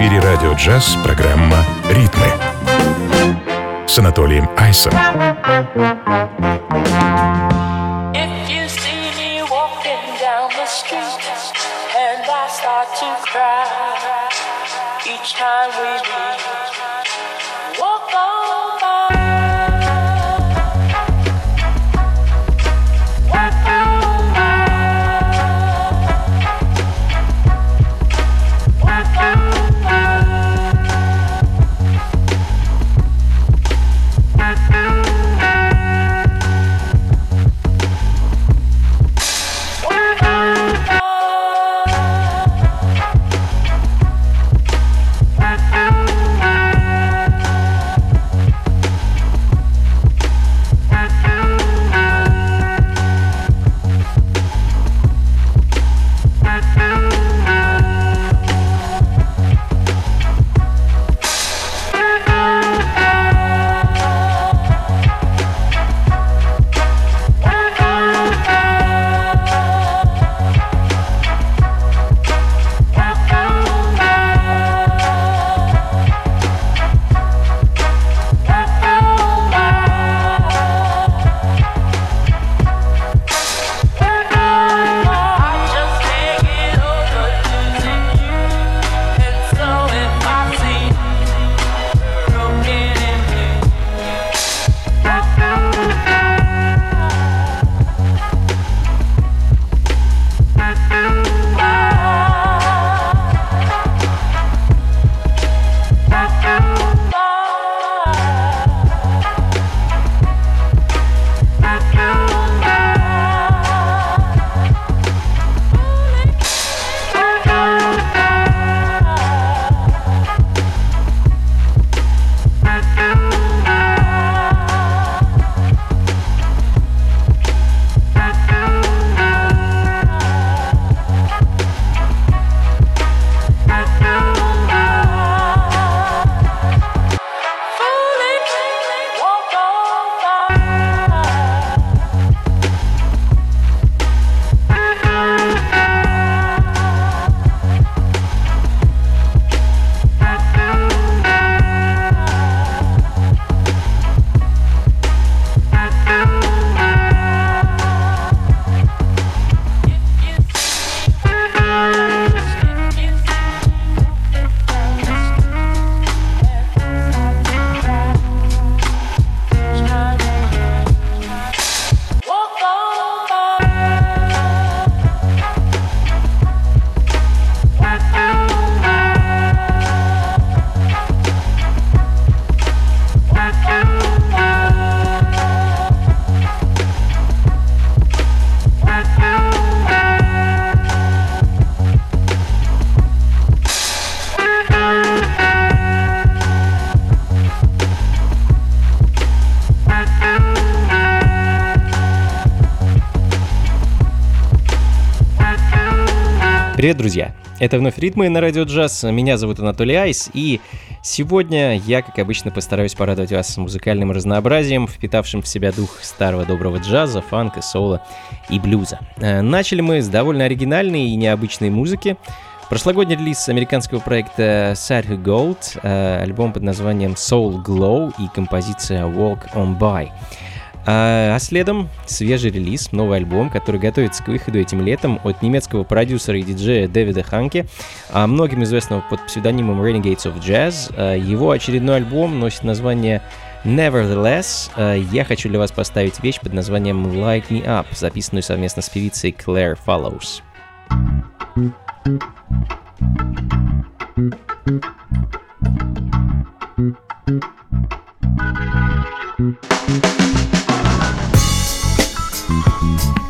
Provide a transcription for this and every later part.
эфире радио джаз программа «Ритмы» с Анатолием Айсом. Each time we meet, Привет, друзья! Это вновь «Ритмы» на Радио Джаз. Меня зовут Анатолий Айс, и сегодня я, как обычно, постараюсь порадовать вас музыкальным разнообразием, впитавшим в себя дух старого доброго джаза, фанка, соло и блюза. Э, начали мы с довольно оригинальной и необычной музыки. Прошлогодний релиз американского проекта Sad Gold, э, альбом под названием Soul Glow и композиция Walk On By. А, а следом свежий релиз, новый альбом, который готовится к выходу этим летом от немецкого продюсера и диджея Дэвида Ханки, а многим известного под псевдонимом Renegades of Jazz. А, его очередной альбом носит название Nevertheless, а, я хочу для вас поставить вещь под названием Light Me Up, записанную совместно с певицей Claire Follows. Thank you. thank you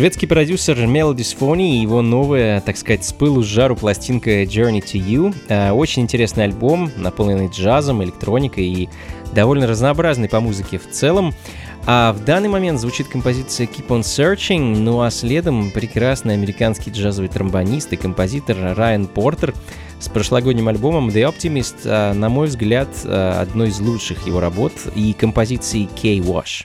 Шведский продюсер Melody Sphony и его новая, так сказать, с пылу с жару пластинка Journey to You. Э, Очень интересный альбом, наполненный джазом, электроникой и довольно разнообразный по музыке в целом. А в данный момент звучит композиция Keep on Searching, ну а следом прекрасный американский джазовый тромбонист и композитор Райан Портер с прошлогодним альбомом The Optimist, а, на мой взгляд, а, одной из лучших его работ и композицией K-Wash.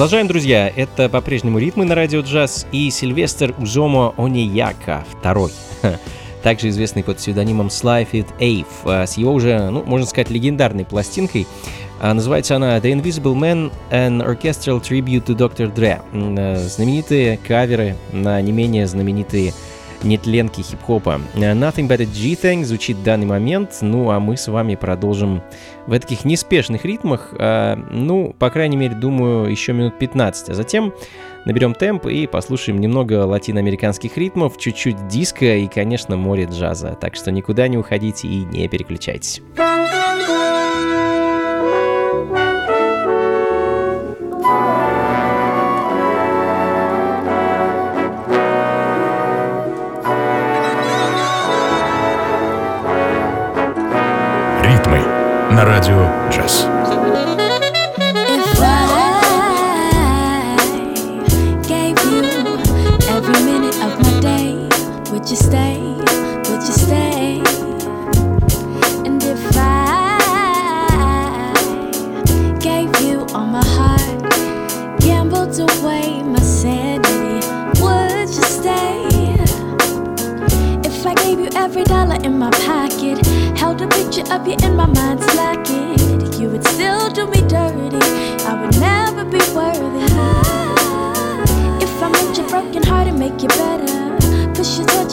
Продолжаем, друзья. Это по-прежнему «Ритмы на радио джаз» и Сильвестр Узомо Онияка, второй также известный под псевдонимом Sly Fit Ave, а, с его уже, ну, можно сказать, легендарной пластинкой. А, называется она The Invisible Man — An Orchestral Tribute to Dr. Dre. Э, знаменитые каверы на не менее знаменитые нетленки хип-хопа. Э, Nothing But a G-Thing звучит в данный момент, ну а мы с вами продолжим в таких неспешных ритмах, э, ну, по крайней мере, думаю, еще минут 15, а затем наберем темп и послушаем немного латиноамериканских ритмов, чуть-чуть диска и, конечно, море джаза. Так что никуда не уходите и не переключайтесь. на радио «Джаз».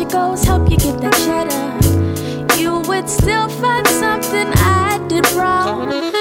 goes help you get that cheddar, you would still find something I did wrong.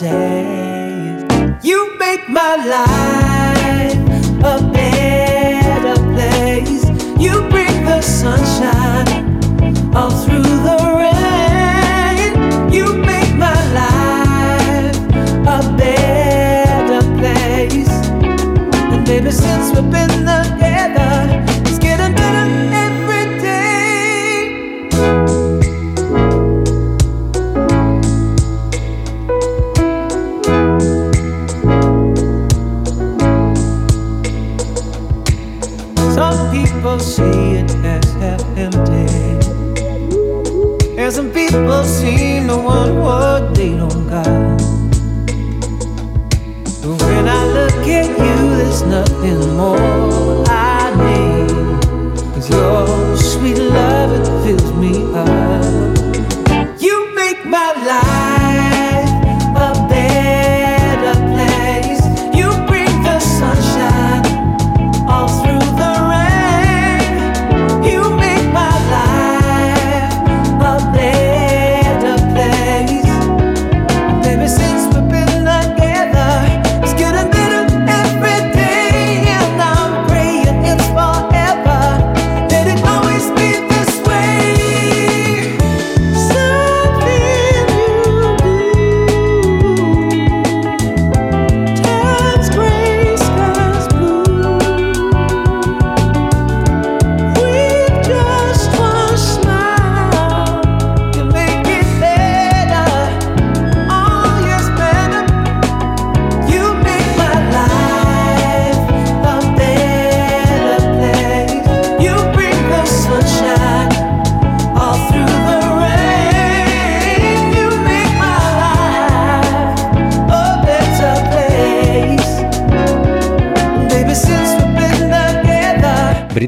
Say And some people seem to want what they don't got. But when I look at you, there's nothing more I need. Cause your sweet love, it fills me up.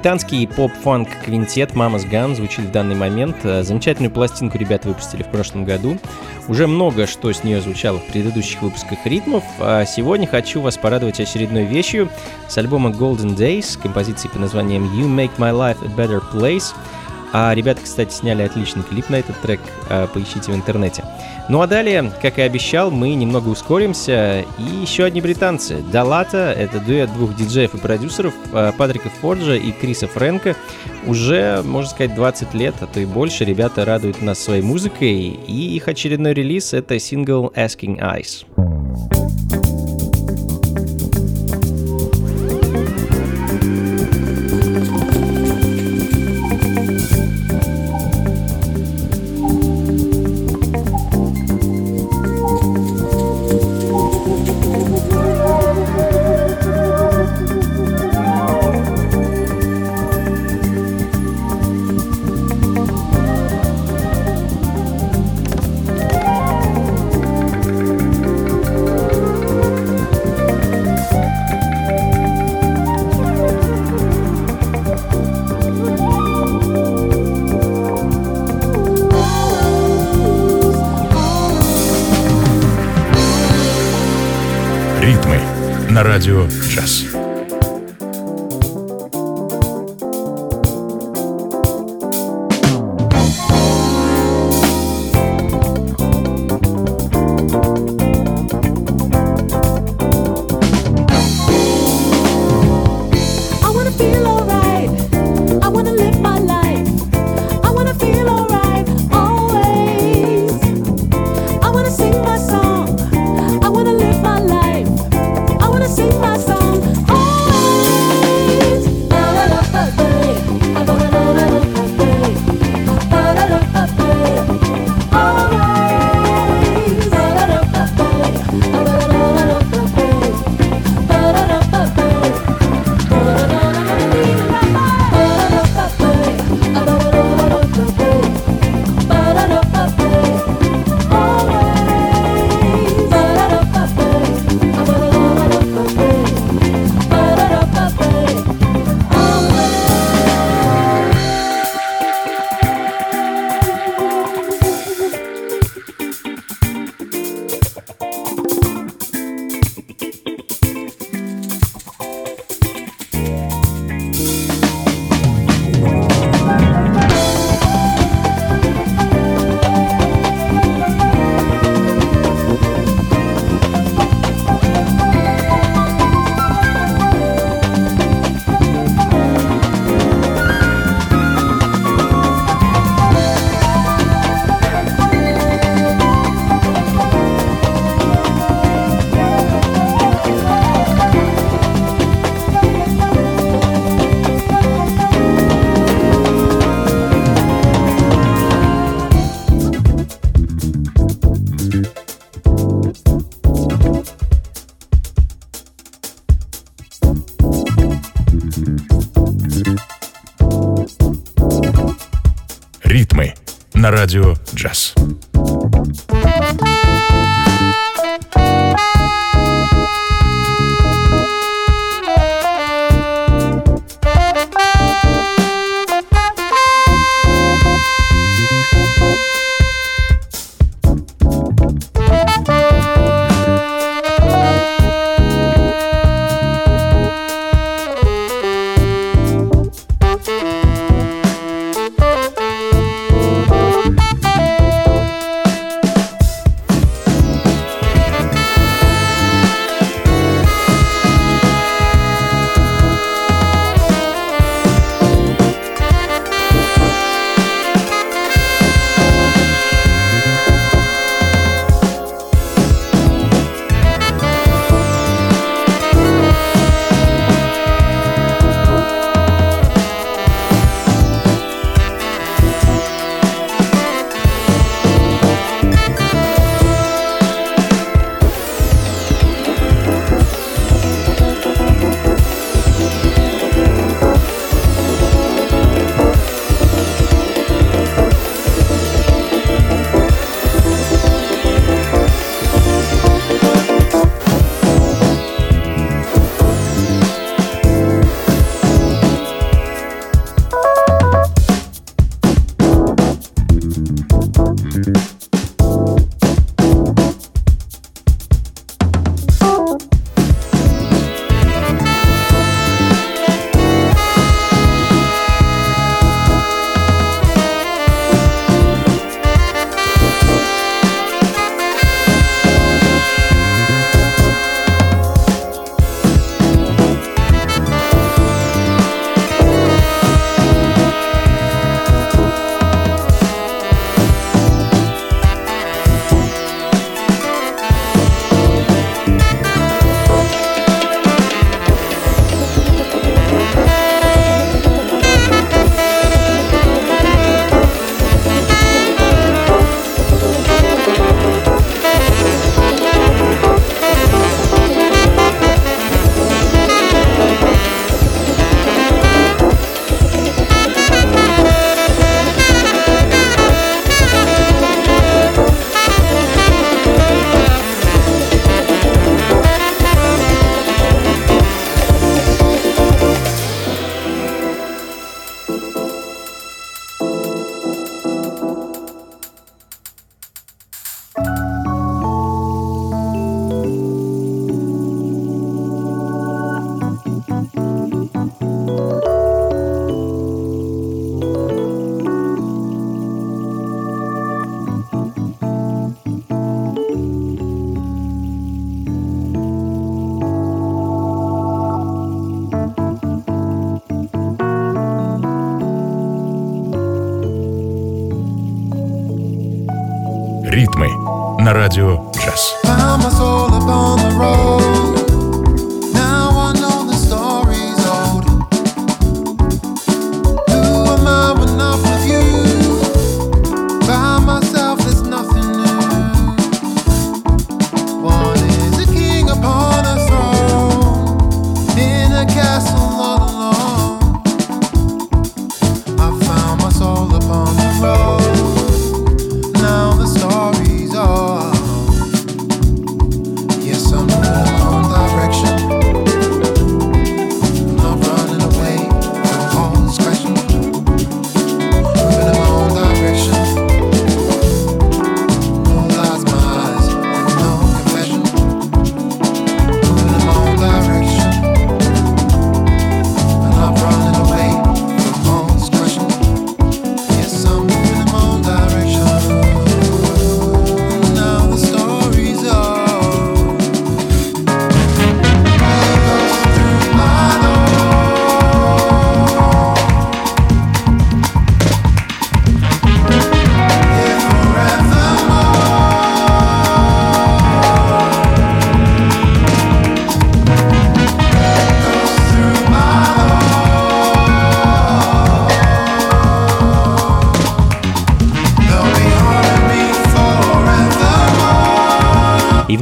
Британский поп-фанк квинтет Mama's Gun звучит в данный момент. Э, Замечательную пластинку ребят выпустили в прошлом году. Уже много что с нее звучало в предыдущих выпусках ритмов. А сегодня хочу вас порадовать очередной вещью с альбома Golden Days, композиции под названием You Make My Life a Better Place. А ребята, кстати, сняли отличный клип на этот трек, а, поищите в интернете. Ну а далее, как и обещал, мы немного ускоримся. И еще одни британцы. Далата — это дуэт двух диджеев и продюсеров, а, Патрика Форджа и Криса Фрэнка. Уже, можно сказать, 20 лет, а то и больше, ребята радуют нас своей музыкой. И их очередной релиз — это сингл Asking Eyes. На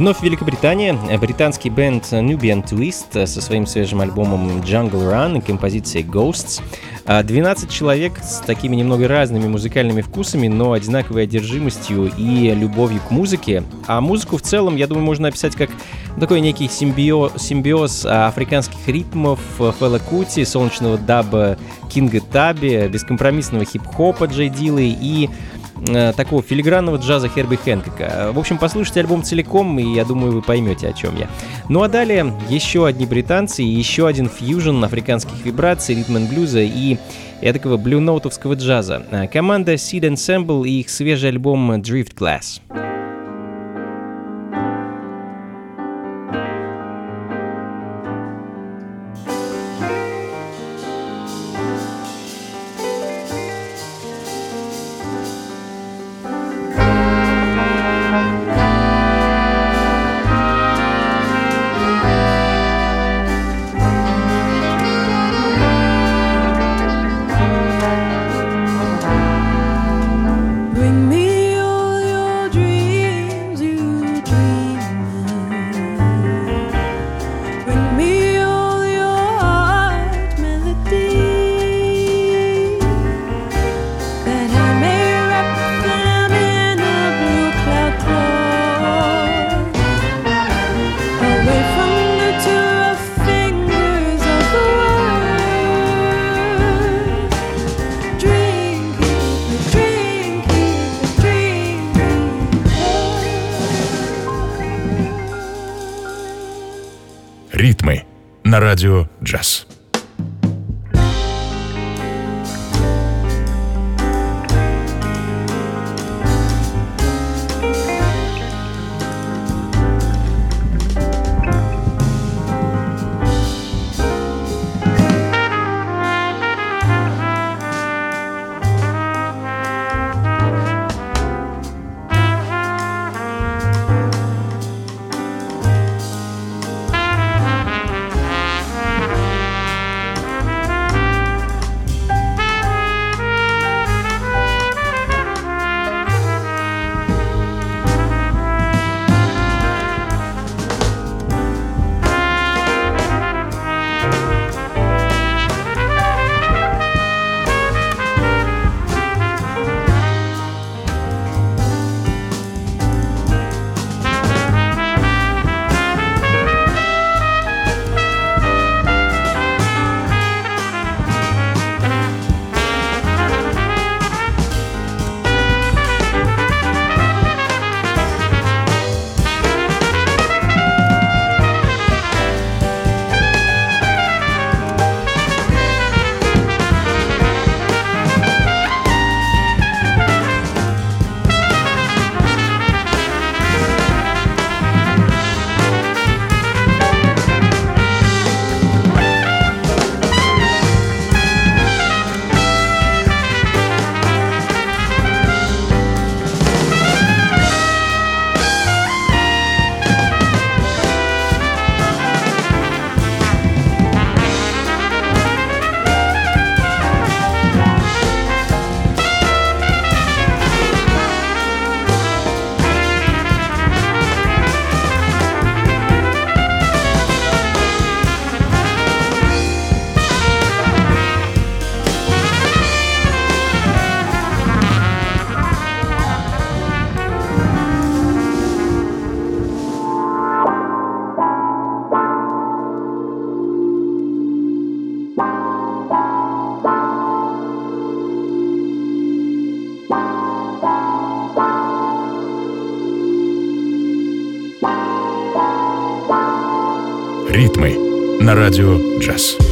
вновь Великобритания. Британский бенд Nubian Twist со своим свежим альбомом Jungle Run и композицией Ghosts. А, 12 человек с такими немного разными музыкальными вкусами, но одинаковой одержимостью и любовью к музыке. А музыку в целом, я думаю, можно описать как такой некий симбио, симбиоз а, африканских ритмов, Фэлла Кути, солнечного даба Кинга Таби, бескомпромиссного хип-хопа Джей Дилы и э, такого филигранного джаза Херби Хэнкока. В общем, послушайте альбом целиком, и я думаю, вы поймете, о чем я. Ну а далее еще одни британцы и еще один фьюжн африканских вибраций, ритм блюза и такого блюноутовского джаза. Э, Команда Seed Ensemble и их свежий альбом Drift Glass. Радио радио джаз.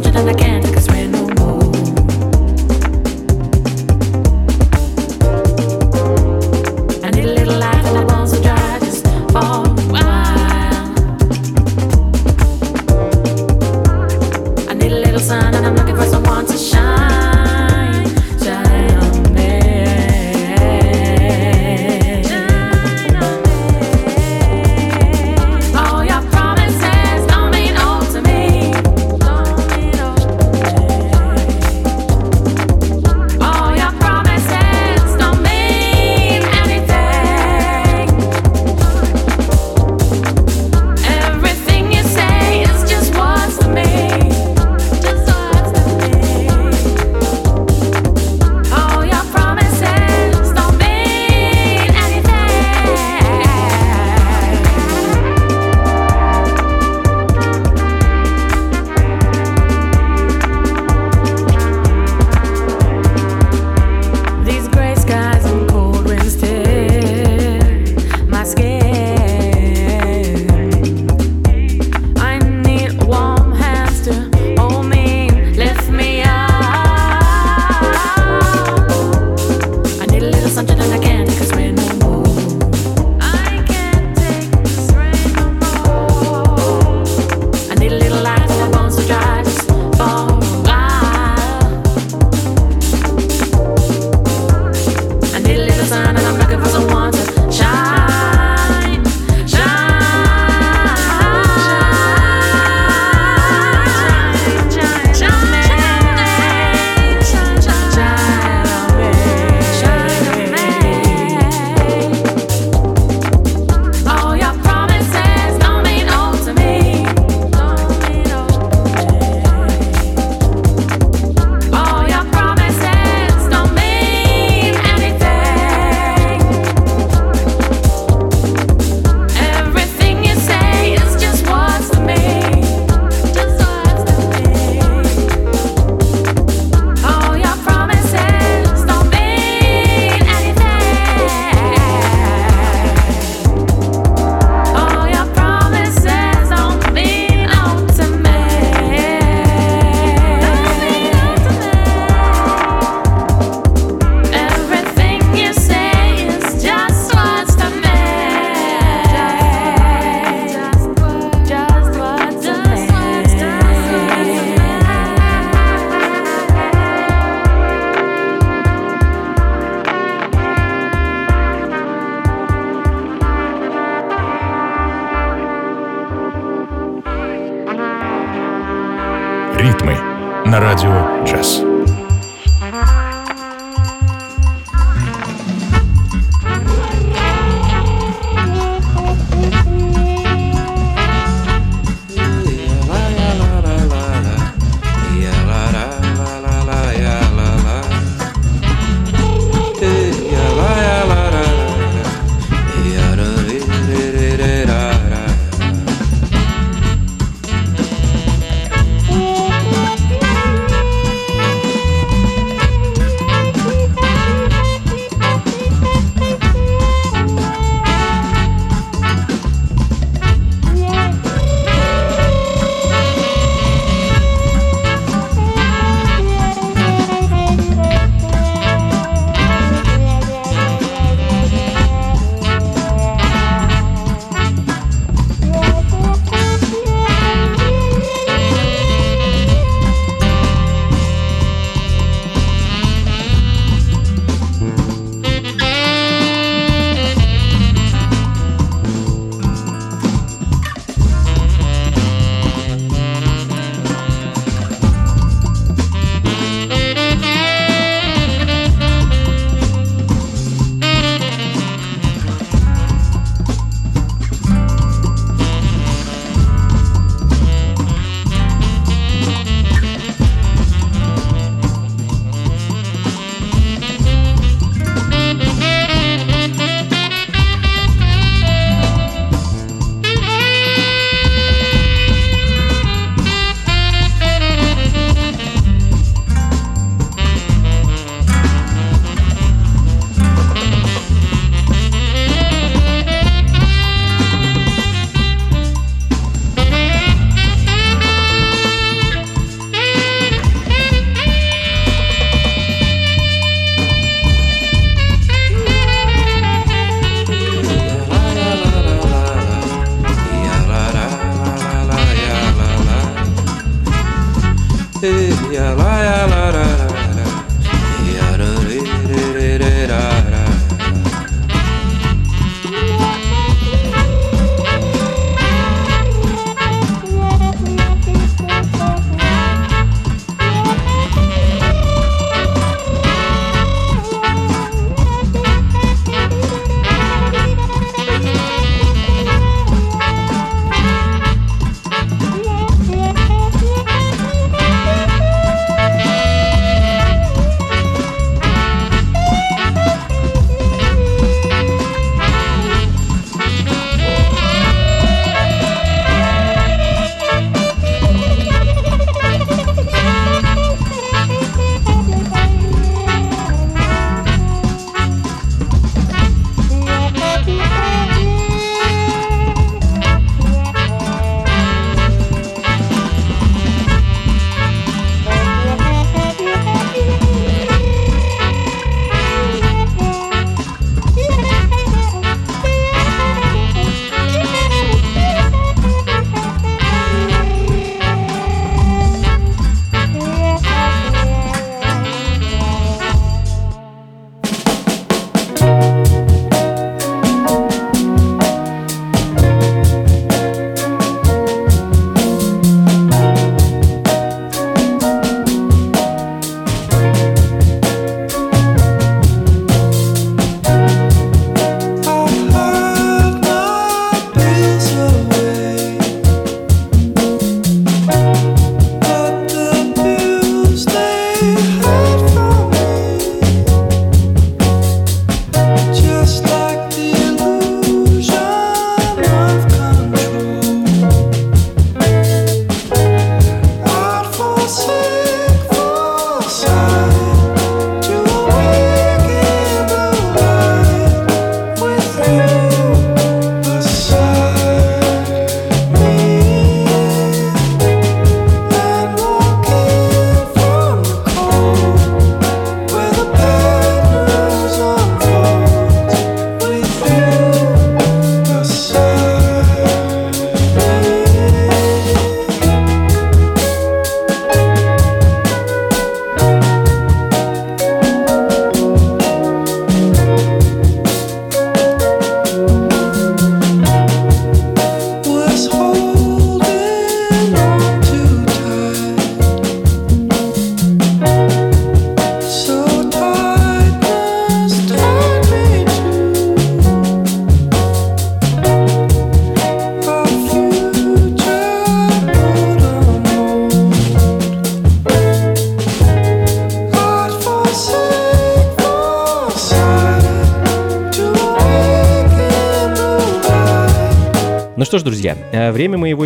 ちらだ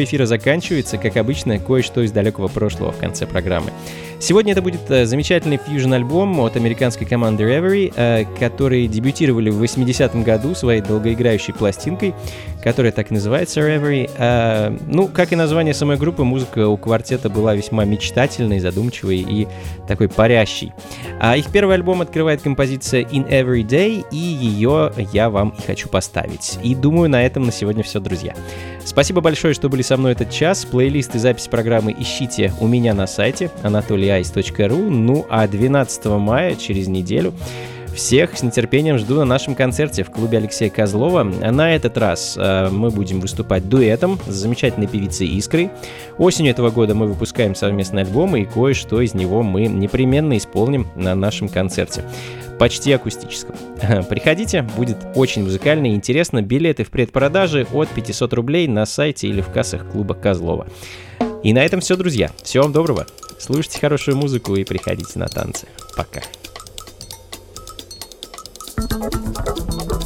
время эфира заканчивается. Как обычно, кое-что из далекого прошлого в конце программы. Сегодня это будет э, замечательный фьюжн-альбом от американской команды Reverie, э, которые дебютировали в 80-м году своей долгоиграющей пластинкой, которая так и называется Reverie. Э, ну, как и название самой группы, музыка у квартета была весьма мечтательной, задумчивой и такой парящей. А их первый альбом открывает композиция In Every Day, и ее я вам и хочу поставить. И думаю, на этом на сегодня все, друзья. Спасибо большое, что были со мной этот час. Плейлист и запись программы ищите у меня на сайте anatolyice.ru. Ну а 12 мая, через неделю, всех с нетерпением жду на нашем концерте в клубе Алексея Козлова. На этот раз э, мы будем выступать дуэтом с замечательной певицей Искрой. Осенью этого года мы выпускаем совместный альбом, и кое-что из него мы непременно исполним на нашем концерте почти акустическом. Приходите, будет очень музыкально и интересно. Билеты в предпродаже от 500 рублей на сайте или в кассах клуба Козлова. И на этом все, друзья. Всего вам доброго. Слушайте хорошую музыку и приходите на танцы. Пока. Thank you.